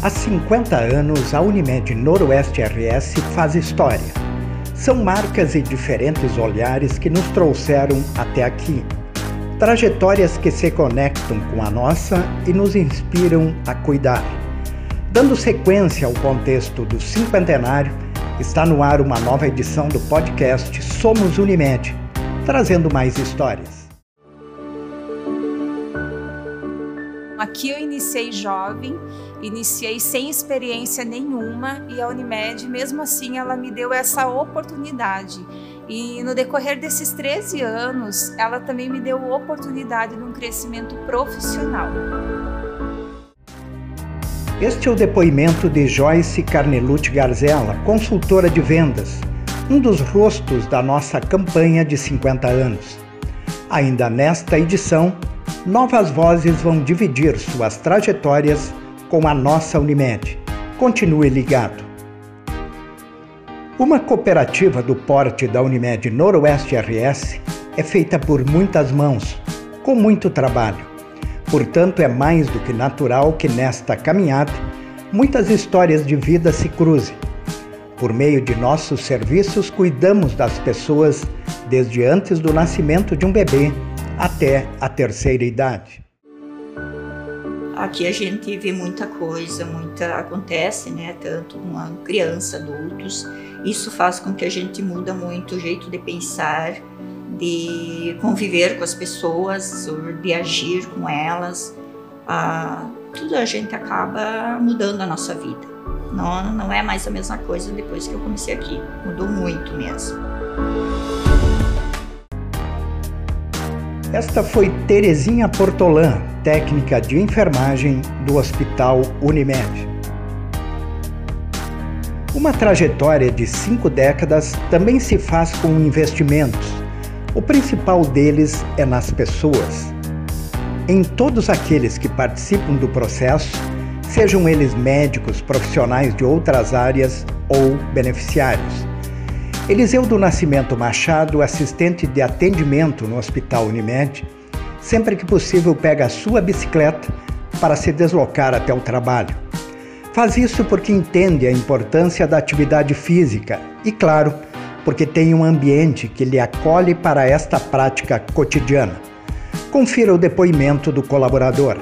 Há 50 anos, a Unimed Noroeste RS faz história. São marcas e diferentes olhares que nos trouxeram até aqui. Trajetórias que se conectam com a nossa e nos inspiram a cuidar. Dando sequência ao contexto do cinquentenário, está no ar uma nova edição do podcast Somos Unimed, trazendo mais histórias. Aqui eu iniciei jovem, iniciei sem experiência nenhuma e a Unimed, mesmo assim, ela me deu essa oportunidade. E no decorrer desses 13 anos, ela também me deu oportunidade de um crescimento profissional. Este é o depoimento de Joyce Carnelucci Garzella, consultora de vendas, um dos rostos da nossa campanha de 50 anos. Ainda nesta edição, novas vozes vão dividir suas trajetórias com a nossa Unimed. Continue ligado. Uma cooperativa do porte da Unimed Noroeste RS é feita por muitas mãos, com muito trabalho. Portanto, é mais do que natural que nesta caminhada muitas histórias de vida se cruzem. Por meio de nossos serviços, cuidamos das pessoas desde antes do nascimento de um bebê até a terceira idade. Aqui a gente vê muita coisa, muita acontece, né? Tanto uma criança, adultos. Isso faz com que a gente muda muito o jeito de pensar, de conviver com as pessoas, de agir com elas. Ah, tudo a gente acaba mudando a nossa vida. Não, não é mais a mesma coisa depois que eu comecei aqui. Mudou muito mesmo. Esta foi Terezinha Portolã, técnica de enfermagem do Hospital Unimed. Uma trajetória de cinco décadas também se faz com investimentos. O principal deles é nas pessoas. Em todos aqueles que participam do processo, sejam eles médicos, profissionais de outras áreas ou beneficiários. Eliseu do Nascimento Machado, assistente de atendimento no Hospital Unimed, sempre que possível pega a sua bicicleta para se deslocar até o trabalho. Faz isso porque entende a importância da atividade física e, claro, porque tem um ambiente que lhe acolhe para esta prática cotidiana. Confira o depoimento do colaborador.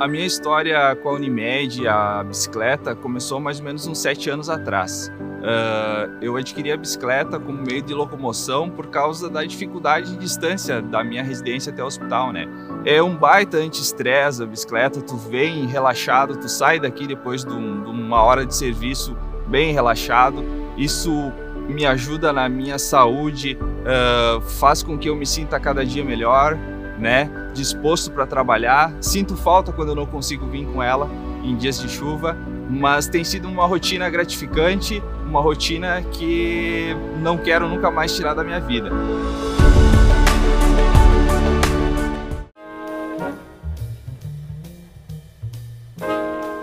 A minha história com a Unimed, a bicicleta, começou mais ou menos uns sete anos atrás. Uh, eu adquiri a bicicleta como meio de locomoção por causa da dificuldade de distância da minha residência até o hospital, né? É um baita anti-estresse a bicicleta, tu vem relaxado, tu sai daqui depois de, um, de uma hora de serviço bem relaxado. Isso me ajuda na minha saúde, uh, faz com que eu me sinta cada dia melhor, né? Disposto para trabalhar. Sinto falta quando eu não consigo vir com ela em dias de chuva, mas tem sido uma rotina gratificante uma rotina que não quero nunca mais tirar da minha vida.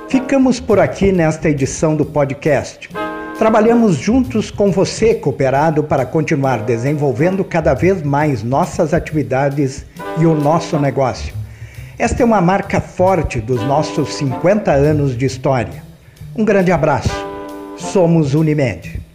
Ficamos por aqui nesta edição do podcast. Trabalhamos juntos com você, cooperado, para continuar desenvolvendo cada vez mais nossas atividades e o nosso negócio. Esta é uma marca forte dos nossos 50 anos de história. Um grande abraço. Somos Unimed.